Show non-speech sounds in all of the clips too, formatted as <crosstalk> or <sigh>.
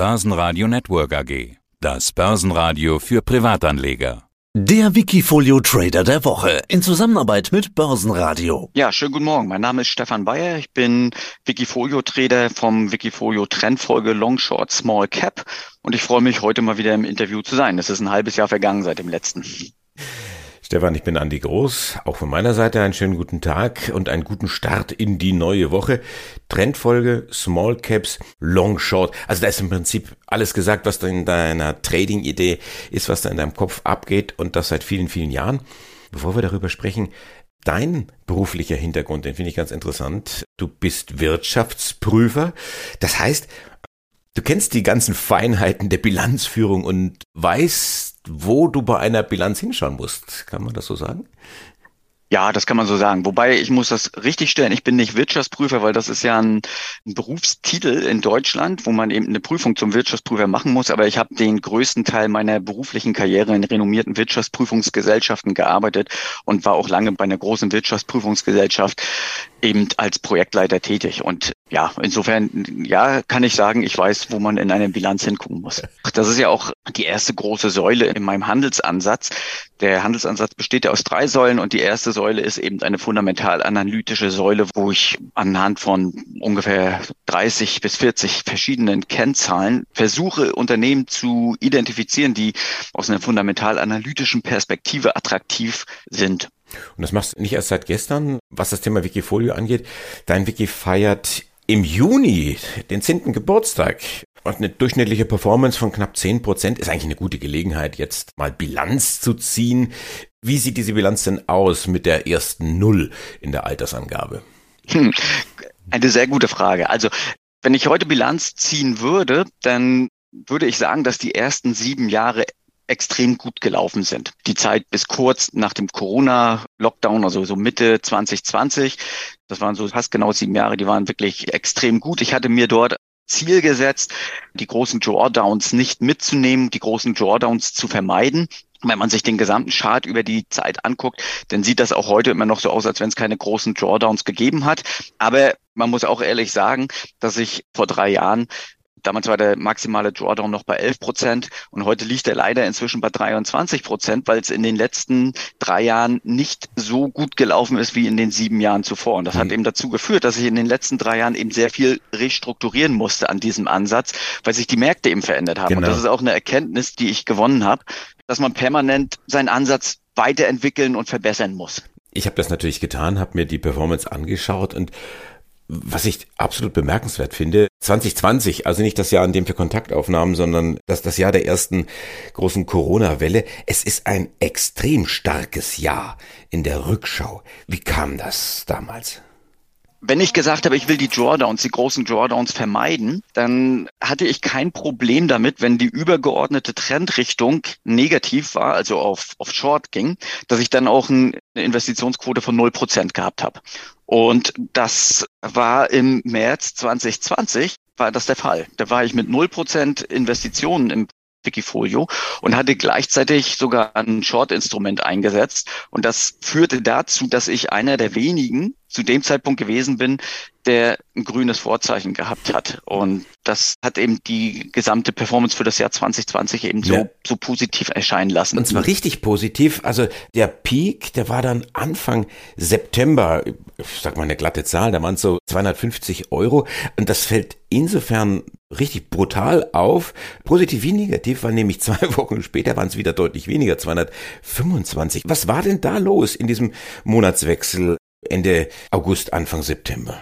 Börsenradio Network AG. Das Börsenradio für Privatanleger. Der Wikifolio Trader der Woche in Zusammenarbeit mit Börsenradio. Ja, schönen guten Morgen. Mein Name ist Stefan Bayer. Ich bin Wikifolio Trader vom Wikifolio Trendfolge Long Short Small Cap und ich freue mich heute mal wieder im Interview zu sein. Es ist ein halbes Jahr vergangen seit dem letzten. Stefan, ich bin Andi Groß. Auch von meiner Seite einen schönen guten Tag und einen guten Start in die neue Woche. Trendfolge, Small Caps, Long Short. Also da ist im Prinzip alles gesagt, was da in deiner Trading-Idee ist, was da in deinem Kopf abgeht und das seit vielen, vielen Jahren. Bevor wir darüber sprechen, Dein beruflicher Hintergrund, den finde ich ganz interessant. Du bist Wirtschaftsprüfer. Das heißt, du kennst die ganzen Feinheiten der Bilanzführung und weißt, wo du bei einer Bilanz hinschauen musst. Kann man das so sagen? Ja, das kann man so sagen. Wobei ich muss das richtig stellen. Ich bin nicht Wirtschaftsprüfer, weil das ist ja ein, ein, Berufstitel in Deutschland, wo man eben eine Prüfung zum Wirtschaftsprüfer machen muss. Aber ich habe den größten Teil meiner beruflichen Karriere in renommierten Wirtschaftsprüfungsgesellschaften gearbeitet und war auch lange bei einer großen Wirtschaftsprüfungsgesellschaft eben als Projektleiter tätig. Und ja, insofern, ja, kann ich sagen, ich weiß, wo man in eine Bilanz hingucken muss. Das ist ja auch die erste große Säule in meinem Handelsansatz. Der Handelsansatz besteht ja aus drei Säulen und die erste Säule ist eben eine fundamental analytische Säule, wo ich anhand von ungefähr 30 bis 40 verschiedenen Kennzahlen versuche, Unternehmen zu identifizieren, die aus einer fundamental analytischen Perspektive attraktiv sind. Und das machst du nicht erst seit gestern, was das Thema Wikifolio angeht. Dein Wiki feiert im Juni den 10. Geburtstag. Und eine durchschnittliche Performance von knapp 10 Prozent ist eigentlich eine gute Gelegenheit, jetzt mal Bilanz zu ziehen. Wie sieht diese Bilanz denn aus mit der ersten Null in der Altersangabe? Hm, eine sehr gute Frage. Also, wenn ich heute Bilanz ziehen würde, dann würde ich sagen, dass die ersten sieben Jahre extrem gut gelaufen sind. Die Zeit bis kurz nach dem Corona-Lockdown, also so Mitte 2020, das waren so fast genau sieben Jahre, die waren wirklich extrem gut. Ich hatte mir dort Ziel gesetzt, die großen Drawdowns nicht mitzunehmen, die großen Drawdowns zu vermeiden. Wenn man sich den gesamten Chart über die Zeit anguckt, dann sieht das auch heute immer noch so aus, als wenn es keine großen Drawdowns gegeben hat. Aber man muss auch ehrlich sagen, dass ich vor drei Jahren Damals war der maximale Drawdown noch bei 11 Prozent und heute liegt er leider inzwischen bei 23 Prozent, weil es in den letzten drei Jahren nicht so gut gelaufen ist wie in den sieben Jahren zuvor. Und das mhm. hat eben dazu geführt, dass ich in den letzten drei Jahren eben sehr viel restrukturieren musste an diesem Ansatz, weil sich die Märkte eben verändert haben. Genau. Und das ist auch eine Erkenntnis, die ich gewonnen habe, dass man permanent seinen Ansatz weiterentwickeln und verbessern muss. Ich habe das natürlich getan, habe mir die Performance angeschaut und was ich absolut bemerkenswert finde, 2020, also nicht das Jahr, in dem wir Kontakt aufnahmen, sondern das, das Jahr der ersten großen Corona-Welle. Es ist ein extrem starkes Jahr in der Rückschau. Wie kam das damals? Wenn ich gesagt habe, ich will die Drawdowns, die großen Drawdowns vermeiden, dann hatte ich kein Problem damit, wenn die übergeordnete Trendrichtung negativ war, also auf, auf Short ging, dass ich dann auch eine Investitionsquote von 0% gehabt habe. Und das war im März 2020 war das der Fall. Da war ich mit 0% Investitionen im Wikifolio und hatte gleichzeitig sogar ein Short-Instrument eingesetzt. Und das führte dazu, dass ich einer der wenigen zu dem Zeitpunkt gewesen bin, der ein grünes Vorzeichen gehabt hat. Und das hat eben die gesamte Performance für das Jahr 2020 eben so, ja. so positiv erscheinen lassen. Und zwar richtig positiv. Also der Peak, der war dann Anfang September, ich sag mal eine glatte Zahl, da waren es so 250 Euro. Und das fällt insofern richtig brutal auf. Positiv wie negativ, weil nämlich <laughs> zwei Wochen später waren es wieder deutlich weniger, 225. Was war denn da los in diesem Monatswechsel Ende August, Anfang September?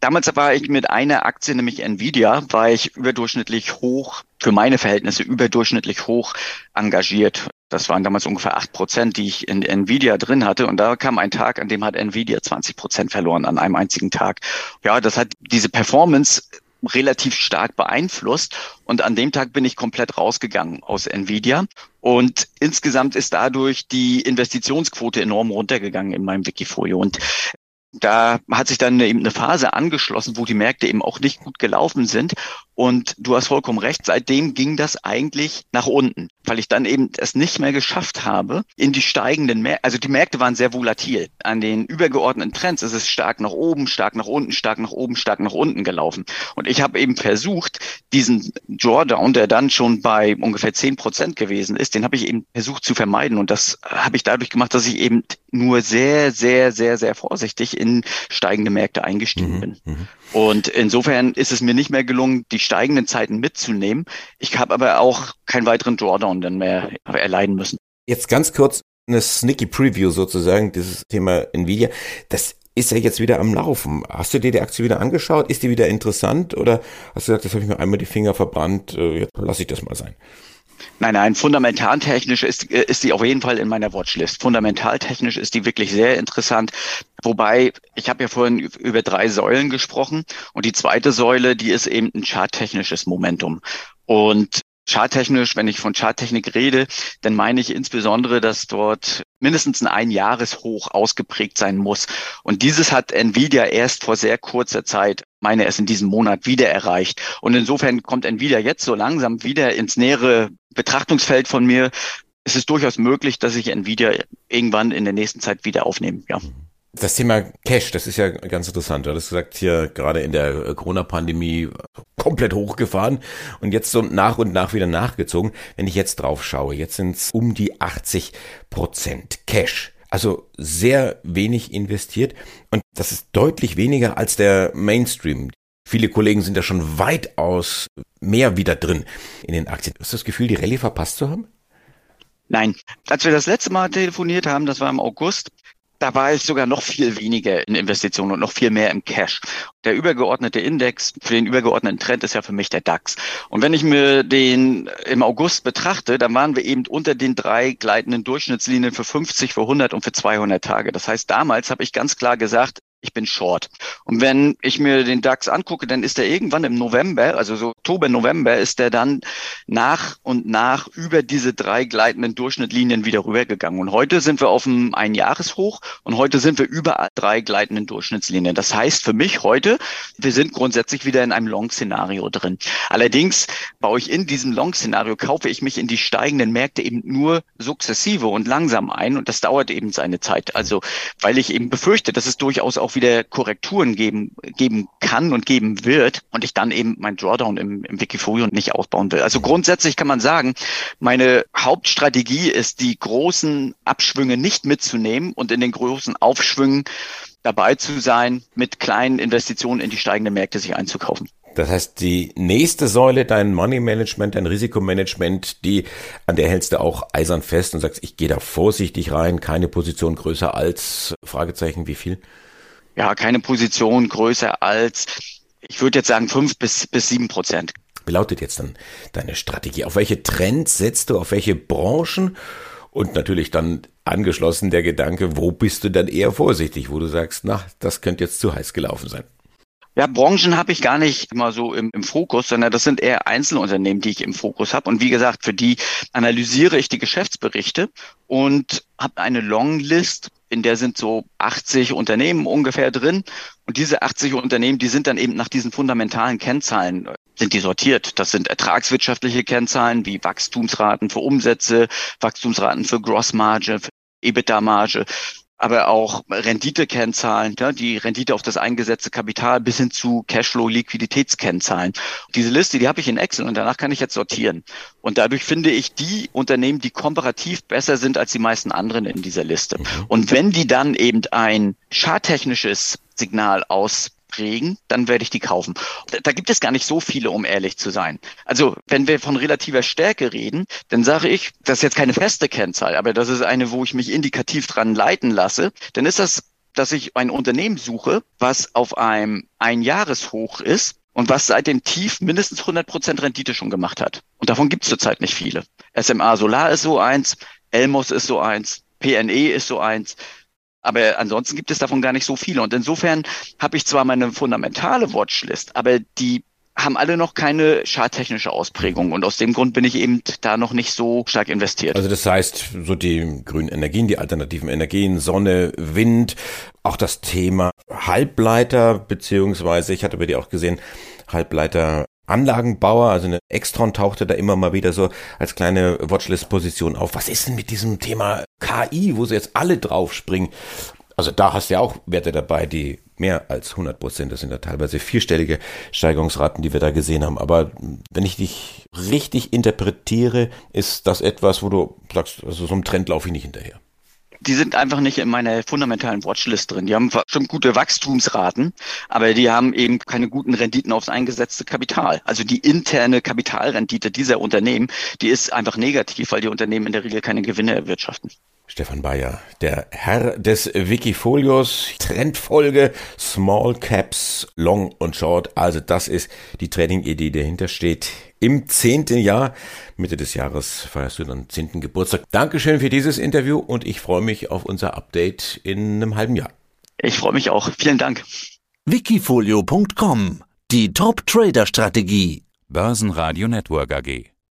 Damals war ich mit einer Aktie, nämlich Nvidia, war ich überdurchschnittlich hoch, für meine Verhältnisse überdurchschnittlich hoch engagiert. Das waren damals ungefähr acht Prozent, die ich in Nvidia drin hatte. Und da kam ein Tag, an dem hat Nvidia 20 Prozent verloren an einem einzigen Tag. Ja, das hat diese Performance relativ stark beeinflusst. Und an dem Tag bin ich komplett rausgegangen aus Nvidia. Und insgesamt ist dadurch die Investitionsquote enorm runtergegangen in meinem Wikifolio. Und da hat sich dann eben eine Phase angeschlossen, wo die Märkte eben auch nicht gut gelaufen sind. Und du hast vollkommen recht, seitdem ging das eigentlich nach unten, weil ich dann eben es nicht mehr geschafft habe, in die steigenden Märkte, also die Märkte waren sehr volatil. An den übergeordneten Trends ist es stark nach oben, stark nach unten, stark nach oben, stark nach unten gelaufen. Und ich habe eben versucht, diesen Drawdown, der dann schon bei ungefähr zehn Prozent gewesen ist, den habe ich eben versucht zu vermeiden. Und das habe ich dadurch gemacht, dass ich eben nur sehr, sehr, sehr, sehr vorsichtig in steigende Märkte eingestiegen mhm, bin. Mhm. Und insofern ist es mir nicht mehr gelungen, die steigenden Zeiten mitzunehmen. Ich habe aber auch keinen weiteren Drawdown dann mehr erleiden müssen. Jetzt ganz kurz eine sneaky Preview sozusagen, dieses Thema Nvidia. Das ist ja jetzt wieder am Laufen. Hast du dir die Aktie wieder angeschaut? Ist die wieder interessant? Oder hast du gesagt, das habe ich mir einmal die Finger verbrannt, äh, jetzt lasse ich das mal sein? Nein, nein, fundamentaltechnisch ist, äh, ist die auf jeden Fall in meiner Watchlist. Fundamentaltechnisch ist die wirklich sehr interessant. Wobei, ich habe ja vorhin über drei Säulen gesprochen und die zweite Säule, die ist eben ein charttechnisches Momentum. Und charttechnisch, wenn ich von Charttechnik rede, dann meine ich insbesondere, dass dort mindestens ein Einjahreshoch ausgeprägt sein muss. Und dieses hat Nvidia erst vor sehr kurzer Zeit, meine es in diesem Monat, wieder erreicht. Und insofern kommt Nvidia jetzt so langsam wieder ins nähere Betrachtungsfeld von mir. Es ist durchaus möglich, dass ich Nvidia irgendwann in der nächsten Zeit wieder aufnehme. Ja. Das Thema Cash, das ist ja ganz interessant. Du hast gesagt, hier gerade in der Corona-Pandemie komplett hochgefahren und jetzt so nach und nach wieder nachgezogen. Wenn ich jetzt drauf schaue, jetzt sind es um die 80 Prozent Cash. Also sehr wenig investiert und das ist deutlich weniger als der Mainstream. Viele Kollegen sind ja schon weitaus mehr wieder drin in den Aktien. Hast du das Gefühl, die Rallye verpasst zu haben? Nein. Als wir das letzte Mal telefoniert haben, das war im August, da war es sogar noch viel weniger in Investitionen und noch viel mehr im Cash. Der übergeordnete Index für den übergeordneten Trend ist ja für mich der DAX. Und wenn ich mir den im August betrachte, dann waren wir eben unter den drei gleitenden Durchschnittslinien für 50, für 100 und für 200 Tage. Das heißt, damals habe ich ganz klar gesagt, ich bin short. Und wenn ich mir den DAX angucke, dann ist er irgendwann im November, also so Oktober, November, ist er dann nach und nach über diese drei gleitenden Durchschnittlinien wieder rübergegangen. Und heute sind wir auf einem Einjahreshoch und heute sind wir über drei gleitenden Durchschnittslinien. Das heißt für mich heute, wir sind grundsätzlich wieder in einem Long-Szenario drin. Allerdings baue ich in diesem Long-Szenario, kaufe ich mich in die steigenden Märkte eben nur sukzessive und langsam ein und das dauert eben seine Zeit. Also weil ich eben befürchte, dass es durchaus auch wieder Korrekturen geben, geben kann und geben wird und ich dann eben mein Drawdown im, im Wikifolio nicht ausbauen will. Also grundsätzlich kann man sagen, meine Hauptstrategie ist, die großen Abschwünge nicht mitzunehmen und in den großen Aufschwüngen dabei zu sein, mit kleinen Investitionen in die steigenden Märkte sich einzukaufen. Das heißt, die nächste Säule, dein Money Management, dein Risikomanagement, die, an der hältst du auch eisern fest und sagst, ich gehe da vorsichtig rein, keine Position größer als, Fragezeichen, wie viel? Ja, keine Position größer als, ich würde jetzt sagen, fünf bis, bis sieben Prozent. Wie lautet jetzt dann deine Strategie? Auf welche Trends setzt du, auf welche Branchen? Und natürlich dann angeschlossen der Gedanke, wo bist du dann eher vorsichtig, wo du sagst, na, das könnte jetzt zu heiß gelaufen sein. Ja, Branchen habe ich gar nicht immer so im, im Fokus, sondern das sind eher Einzelunternehmen, die ich im Fokus habe. Und wie gesagt, für die analysiere ich die Geschäftsberichte und habe eine Longlist, in der sind so 80 Unternehmen ungefähr drin. Und diese 80 Unternehmen, die sind dann eben nach diesen fundamentalen Kennzahlen sind die sortiert. Das sind ertragswirtschaftliche Kennzahlen wie Wachstumsraten für Umsätze, Wachstumsraten für Grossmarge, EBITDA-Marge aber auch Renditekennzahlen, ja, die Rendite auf das eingesetzte Kapital bis hin zu Cashflow, Liquiditätskennzahlen. Diese Liste, die habe ich in Excel und danach kann ich jetzt sortieren. Und dadurch finde ich die Unternehmen, die komparativ besser sind als die meisten anderen in dieser Liste. Mhm. Und wenn die dann eben ein charttechnisches Signal aus prägen, dann werde ich die kaufen. Da gibt es gar nicht so viele, um ehrlich zu sein. Also wenn wir von relativer Stärke reden, dann sage ich, das ist jetzt keine feste Kennzahl, aber das ist eine, wo ich mich indikativ dran leiten lasse, dann ist das, dass ich ein Unternehmen suche, was auf einem Einjahreshoch ist und was seit dem Tief mindestens 100 Prozent Rendite schon gemacht hat. Und davon gibt es zurzeit nicht viele. SMA Solar ist so eins, Elmos ist so eins, PNE ist so eins. Aber ansonsten gibt es davon gar nicht so viele. Und insofern habe ich zwar meine fundamentale Watchlist, aber die haben alle noch keine charttechnische Ausprägung und aus dem Grund bin ich eben da noch nicht so stark investiert. Also das heißt, so die grünen Energien, die alternativen Energien, Sonne, Wind, auch das Thema Halbleiter, beziehungsweise ich hatte bei dir auch gesehen, Halbleiter Anlagenbauer, also eine Extron tauchte da immer mal wieder so als kleine Watchlist-Position auf. Was ist denn mit diesem Thema KI, wo sie jetzt alle draufspringen? Also da hast du ja auch Werte dabei, die mehr als 100 Prozent, das sind ja teilweise vierstellige Steigerungsraten, die wir da gesehen haben. Aber wenn ich dich richtig interpretiere, ist das etwas, wo du sagst, also so einem Trend laufe ich nicht hinterher die sind einfach nicht in meiner fundamentalen Watchlist drin. Die haben schon gute Wachstumsraten, aber die haben eben keine guten Renditen aufs eingesetzte Kapital. Also die interne Kapitalrendite dieser Unternehmen, die ist einfach negativ, weil die Unternehmen in der Regel keine Gewinne erwirtschaften. Stefan Bayer, der Herr des Wikifolios, Trendfolge Small Caps, Long und Short. Also das ist die Trading-Idee, die dahinter steht. Im zehnten Jahr, Mitte des Jahres feierst du dann zehnten Geburtstag. Dankeschön für dieses Interview und ich freue mich auf unser Update in einem halben Jahr. Ich freue mich auch. Vielen Dank. Wikifolio.com Die Top-Trader-Strategie. Börsenradio Network AG.